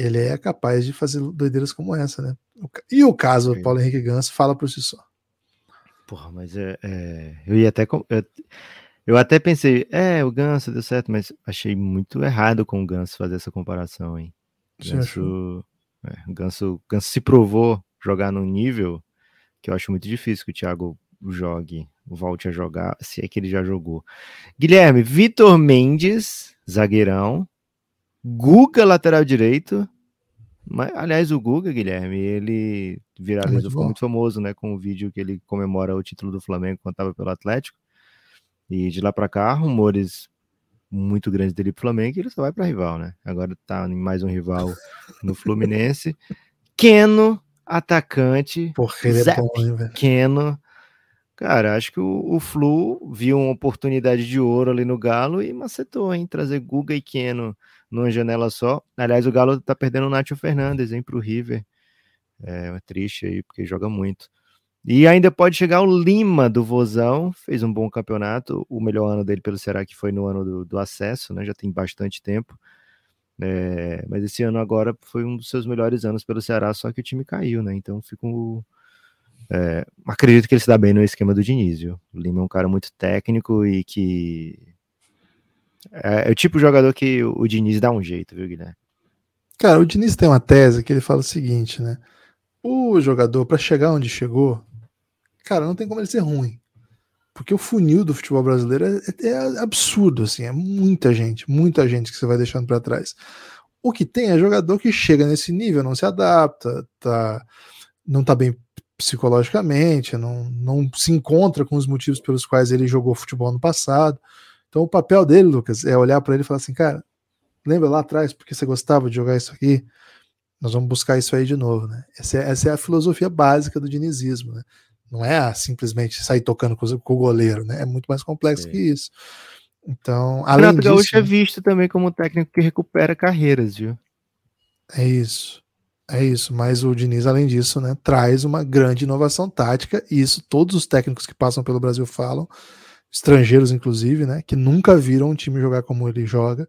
ele é capaz de fazer doideiras como essa, né? E o caso do Paulo Henrique Ganso fala por si só. Porra, mas é, é, eu ia até. Eu, eu, até pensei, é, o Ganso deu certo, mas achei muito errado com o Ganso fazer essa comparação, hein? Ganso, é, o Ganso, Ganso se provou jogar num nível que eu acho muito difícil que o Thiago jogue, volte a jogar, se é que ele já jogou. Guilherme, Vitor Mendes, zagueirão, Guga, lateral direito. Mas, aliás, o Guga, Guilherme, ele viralizou, é ficou muito famoso, né? Com o vídeo que ele comemora o título do Flamengo quando estava pelo Atlético. E de lá para cá, rumores muito grandes dele pro Flamengo, e ele só vai para rival, né? Agora tá em mais um rival no Fluminense. Keno, atacante. Porra, ele é bom, hein, velho? Keno. Cara, acho que o, o, Flu viu uma oportunidade de ouro ali no Galo e macetou, hein? Trazer Guga e Keno numa janela só. Aliás, o Galo tá perdendo o Nacho Fernandes, hein, pro River. É, é triste aí, porque joga muito. E ainda pode chegar o Lima do Vozão, fez um bom campeonato, o melhor ano dele pelo Ceará que foi no ano do, do acesso, né? Já tem bastante tempo. É, mas esse ano agora foi um dos seus melhores anos pelo Ceará, só que o time caiu, né? Então fico. É, acredito que ele se dá bem no esquema do Diniz, viu? O Lima é um cara muito técnico e que é, é o tipo de jogador que o, Diniz dá um jeito, viu, Guilherme? Cara, o Diniz tem uma tese que ele fala o seguinte, né? O jogador, para chegar onde chegou, cara, não tem como ele ser ruim. Porque o funil do futebol brasileiro é, é, é absurdo, assim, é muita gente, muita gente que você vai deixando para trás. O que tem é jogador que chega nesse nível, não se adapta, tá, não tá bem psicologicamente, não, não se encontra com os motivos pelos quais ele jogou futebol no passado. Então o papel dele, Lucas, é olhar para ele e falar assim, cara, lembra lá atrás porque você gostava de jogar isso aqui? Nós vamos buscar isso aí de novo, né? Essa é, essa é a filosofia básica do dinizismo, né? Não é simplesmente sair tocando com, o goleiro, né? É muito mais complexo Sim. que isso. Então, além Renato disso, Gaúcho é visto também como técnico que recupera carreiras, viu? É isso. É isso, mas o Diniz, além disso, né, traz uma grande inovação tática, e isso todos os técnicos que passam pelo Brasil falam, estrangeiros inclusive, né, que nunca viram um time jogar como ele joga.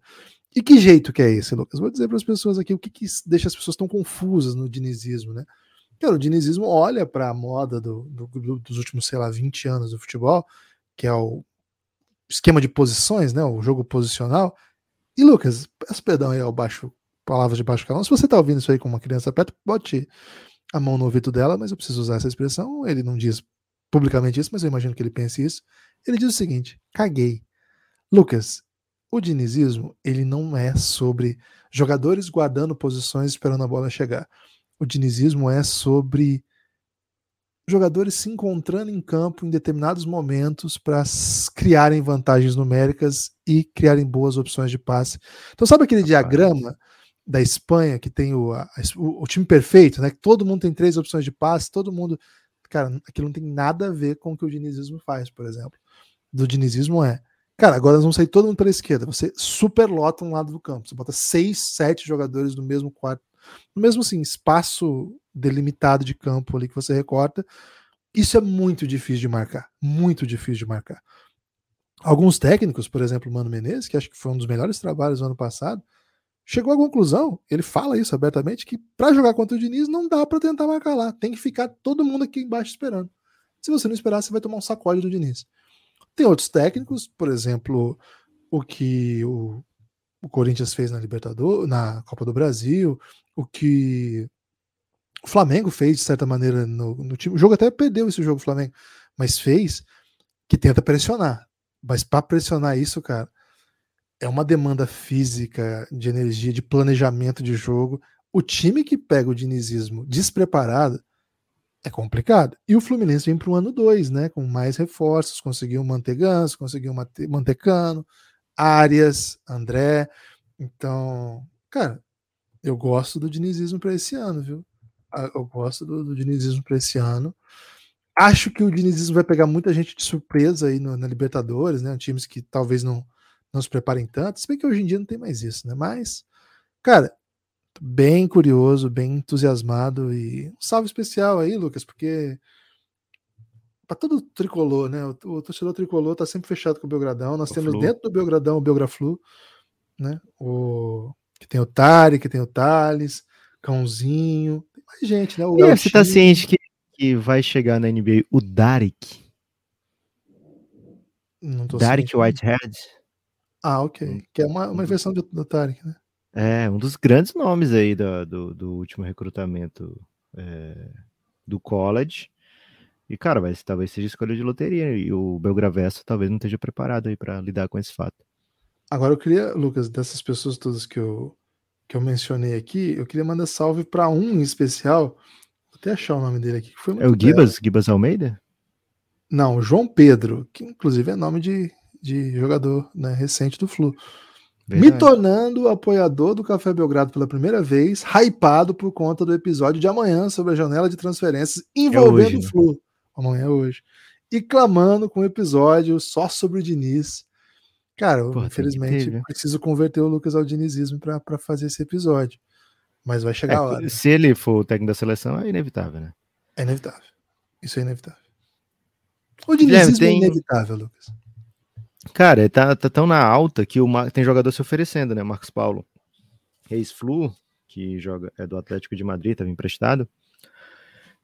E que jeito que é esse, Lucas? Vou dizer para as pessoas aqui o que, que deixa as pessoas tão confusas no dinizismo, né? Cara, o dinizismo olha para a moda do, do, dos últimos, sei lá, 20 anos do futebol, que é o esquema de posições, né, o jogo posicional. E Lucas, peço perdão aí ao baixo, palavras de baixo calão. Se você está ouvindo isso aí com uma criança perto, bote a mão no ouvido dela, mas eu preciso usar essa expressão. Ele não diz publicamente isso, mas eu imagino que ele pense isso. Ele diz o seguinte: caguei. Lucas, o dinizismo ele não é sobre jogadores guardando posições esperando a bola chegar. O dinizismo é sobre jogadores se encontrando em campo em determinados momentos para criarem vantagens numéricas e criarem boas opções de passe. Então, sabe aquele diagrama da Espanha que tem o, a, o, o, time perfeito, né? Que todo mundo tem três opções de passe, todo mundo. Cara, aquilo não tem nada a ver com o que o dinizismo faz, por exemplo do dinizismo é, cara, agora nós vamos sair todo mundo pela esquerda. Você superlota um lado do campo. Você bota seis, sete jogadores no mesmo quarto, no mesmo assim, espaço delimitado de campo ali que você recorta. Isso é muito difícil de marcar, muito difícil de marcar. Alguns técnicos, por exemplo, o Mano Menezes, que acho que foi um dos melhores trabalhos do ano passado, chegou à conclusão, ele fala isso abertamente, que para jogar contra o Diniz não dá para tentar marcar lá. Tem que ficar todo mundo aqui embaixo esperando. Se você não esperar, você vai tomar um sacode do Diniz. Tem outros técnicos, por exemplo, o que o, o Corinthians fez na Libertadores, na Copa do Brasil, o que o Flamengo fez, de certa maneira, no, no time. O jogo até perdeu esse jogo, o Flamengo, mas fez que tenta pressionar. Mas para pressionar isso, cara, é uma demanda física, de energia, de planejamento de jogo. O time que pega o dinizismo despreparado é complicado. E o Fluminense vem para o ano 2, né? Com mais reforços, conseguiu manter Ganso, conseguiu manter Cano, Arias, André. Então, cara, eu gosto do dinizismo para esse ano, viu? Eu gosto do, do dinizismo para esse ano. Acho que o dinizismo vai pegar muita gente de surpresa aí no, na Libertadores, né? Times que talvez não, não se preparem tanto. Se bem que hoje em dia não tem mais isso, né? Mas, cara, bem curioso, bem entusiasmado e um salve especial aí, Lucas, porque para todo tricolor, né? O, o, torcedor tricolor tá sempre fechado com o Belgradão. Nós o temos Flu. dentro do Belgradão o Belgraflu, né? O que tem o Tari, que tem o Thales, Cãozinho, tem mais gente, né? O e você tá ciente que, que vai chegar na NBA o Darik? Não tô Darik Whitehead? Ah, ok. Que é uma, uma versão do, do Tarek, né? É, um dos grandes nomes aí do, do, do último recrutamento é, do college. E, cara, vai, talvez seja escolha de loteria. E o Belgravesso talvez não esteja preparado aí para lidar com esse fato. Agora, eu queria, Lucas, dessas pessoas todas que eu, que eu mencionei aqui, eu queria mandar salve para um em especial. Vou até achar o nome dele aqui. É o Gibas? Gibas Almeida? Não, João Pedro, que inclusive é nome de, de jogador né, recente do Flu. Verdade. Me tornando apoiador do Café Belgrado pela primeira vez, hypado por conta do episódio de amanhã sobre a janela de transferências envolvendo é hoje, o né? Flu. Né? Amanhã é hoje. E clamando com um episódio só sobre o Diniz. Cara, Pô, infelizmente ter, preciso converter o Lucas ao dinizismo para fazer esse episódio. Mas vai chegar é, a hora. Se ele for o técnico da seleção, é inevitável, né? É inevitável. Isso é inevitável. O dinizismo é tem... é inevitável, Lucas. Cara, tá, tá tão na alta que o Mar... tem jogador se oferecendo, né? Marcos Paulo. Ex-Flu, que joga, é do Atlético de Madrid, estava emprestado.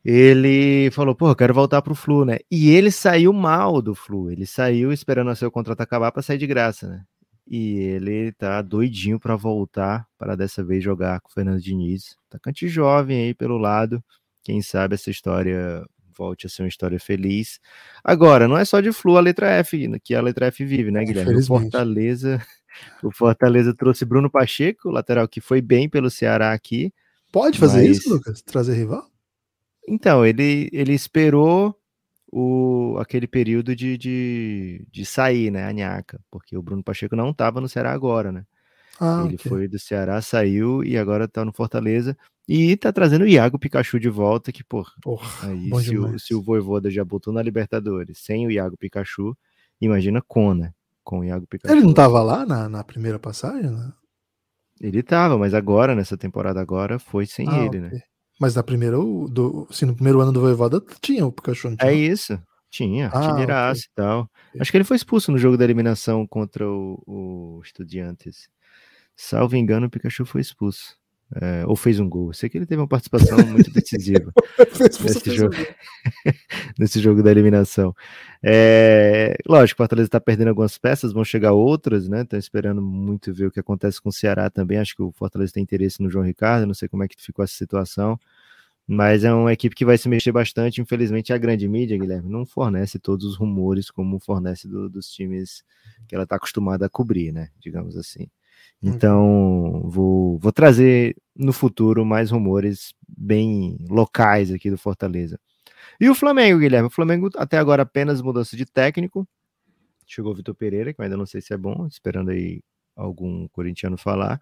Ele falou, pô, quero voltar pro Flu, né? E ele saiu mal do Flu. Ele saiu esperando o seu contrato acabar para sair de graça, né? E ele tá doidinho para voltar para dessa vez jogar com o Fernando Diniz. Atacante jovem aí pelo lado. Quem sabe essa história volte a ser uma história feliz. Agora, não é só de Flu a letra F, que a letra F vive, né, Guilherme? O Fortaleza, o Fortaleza trouxe Bruno Pacheco, lateral que foi bem pelo Ceará aqui. Pode fazer mas... isso, Lucas? Trazer rival? Então, ele, ele esperou o, aquele período de, de, de sair, né, a Nhaca, porque o Bruno Pacheco não estava no Ceará agora, né? Ah, ele okay. foi do Ceará, saiu e agora está no Fortaleza. E tá trazendo o Iago Pikachu de volta, que, pô, porra, aí se o, se o Voivoda já botou na Libertadores sem o Iago Pikachu, imagina com, né? Com o Iago Pikachu. Ele não tava lá na, na primeira passagem, né? Ele tava, mas agora, nessa temporada agora, foi sem ah, ele, né? okay. né? Mas na primeira, do, assim, no primeiro ano do Voivoda tinha o Pikachu, É isso, tinha, ah, okay. e tal. Acho que ele foi expulso no jogo da eliminação contra o, o Estudiantes. Salvo engano, o Pikachu foi expulso. É, ou fez um gol. Eu sei que ele teve uma participação muito decisiva nesse, jogo, nesse jogo da eliminação. É, lógico, o Fortaleza está perdendo algumas peças, vão chegar outras, né? Estão esperando muito ver o que acontece com o Ceará também. Acho que o Fortaleza tem interesse no João Ricardo, não sei como é que ficou essa situação. Mas é uma equipe que vai se mexer bastante. Infelizmente, a grande mídia, Guilherme, não fornece todos os rumores como fornece do, dos times que ela está acostumada a cobrir, né? Digamos assim. Uhum. Então, vou, vou trazer no futuro mais rumores bem locais aqui do Fortaleza. E o Flamengo, Guilherme? O Flamengo até agora apenas mudança de técnico. Chegou o Vitor Pereira, que eu ainda não sei se é bom, esperando aí algum corintiano falar.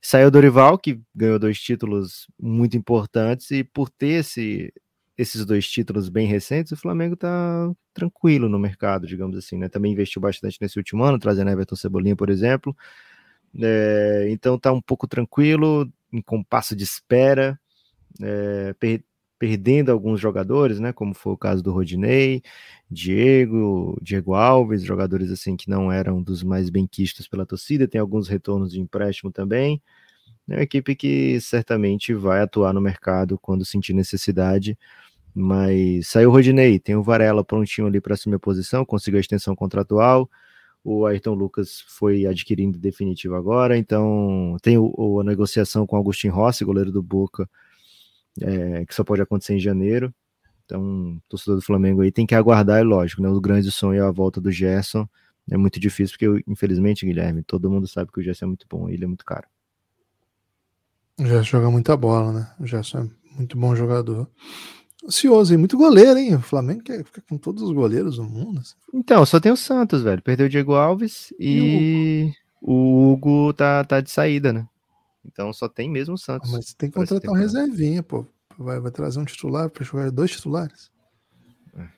Saiu o Dorival, que ganhou dois títulos muito importantes, e por ter esse, esses dois títulos bem recentes, o Flamengo tá tranquilo no mercado, digamos assim, né? Também investiu bastante nesse último ano, trazendo Everton Cebolinha, por exemplo. É, então tá um pouco tranquilo, em compasso de espera, é, per, perdendo alguns jogadores, né? Como foi o caso do Rodinei, Diego, Diego Alves, jogadores assim que não eram dos mais benquistos pela torcida, tem alguns retornos de empréstimo também. É uma equipe que certamente vai atuar no mercado quando sentir necessidade. Mas saiu o Rodinei, tem o Varela prontinho ali para assumir a posição, conseguiu a extensão contratual. O Ayrton Lucas foi adquirindo definitivo agora, então tem o, o, a negociação com o Agostinho Rossi, goleiro do Boca, é, que só pode acontecer em janeiro. Então, torcedor do Flamengo aí tem que aguardar, é lógico, né? O grande sonho é a volta do Gerson. É muito difícil, porque, infelizmente, Guilherme, todo mundo sabe que o Gerson é muito bom, ele é muito caro. O Gerson joga muita bola, né? O Gerson é muito bom jogador. Ansioso e muito goleiro, hein? O Flamengo quer ficar com todos os goleiros do mundo. Assim. Então, só tem o Santos, velho. Perdeu o Diego Alves e, e o, Hugo? o Hugo tá, tá de saída, né? Então só tem mesmo o Santos. Mas tem que contratar um reservinha, pô. Vai, vai trazer um titular para jogar dois titulares. É.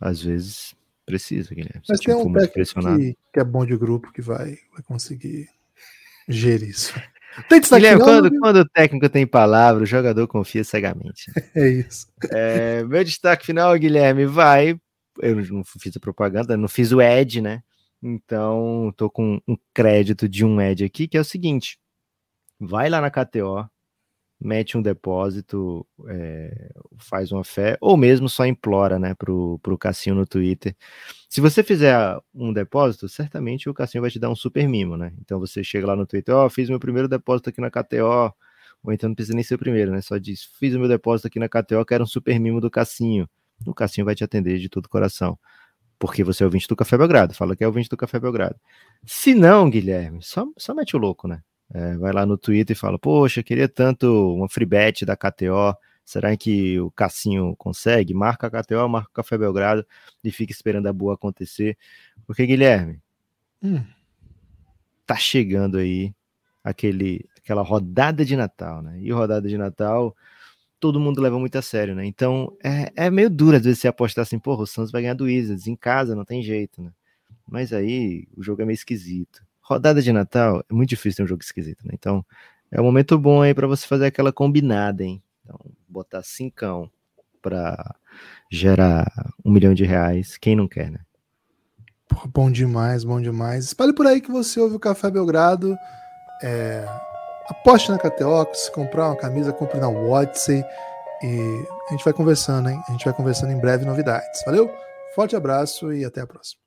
Às vezes precisa, Guilherme. Mas tem um técnico que, que, é bom de grupo que vai, vai conseguir gerir isso. Tem destaque Guilherme, final, quando, quando, o técnico tem palavra, o jogador confia cegamente. É isso. É, meu destaque final, Guilherme, vai. Eu não fiz a propaganda, não fiz o Ed, né? Então, tô com um crédito de um Ed aqui, que é o seguinte: vai lá na KTO, mete um depósito, é, faz uma fé, ou mesmo só implora, né, pro, pro Cassinho no Twitter. Se você fizer um depósito, certamente o Cassinho vai te dar um super mimo, né? Então você chega lá no Twitter, ó, oh, fiz meu primeiro depósito aqui na KTO, ou então não precisa nem ser o primeiro, né? Só diz, fiz o meu depósito aqui na KTO, quero um super mimo do Cassinho. O Cassinho vai te atender de todo o coração. Porque você é ouvinte do Café Belgrado, fala que é ouvinte do Café Belgrado. Se não, Guilherme, só, só mete o louco, né? É, vai lá no Twitter e fala: Poxa, queria tanto uma free bet da KTO. Será que o Cassinho consegue? Marca a KTO, marca o Café Belgrado e fica esperando a boa acontecer. Porque, Guilherme, hum. tá chegando aí aquele, aquela rodada de Natal, né? E rodada de Natal, todo mundo leva muito a sério, né? Então é, é meio duro às vezes você apostar assim, porra, o Santos vai ganhar do Wizards em casa, não tem jeito, né? Mas aí o jogo é meio esquisito rodada de Natal é muito difícil ter um jogo esquisito, né? Então é um momento bom aí para você fazer aquela combinada, hein? Então, botar cincão para gerar um milhão de reais, quem não quer, né? Bom demais, bom demais. Espalhe por aí que você ouve o Café Belgrado. É... Aposte na KTO, comprar uma camisa, compre na Odyssey. E a gente vai conversando, hein? A gente vai conversando em breve novidades. Valeu? Forte abraço e até a próxima.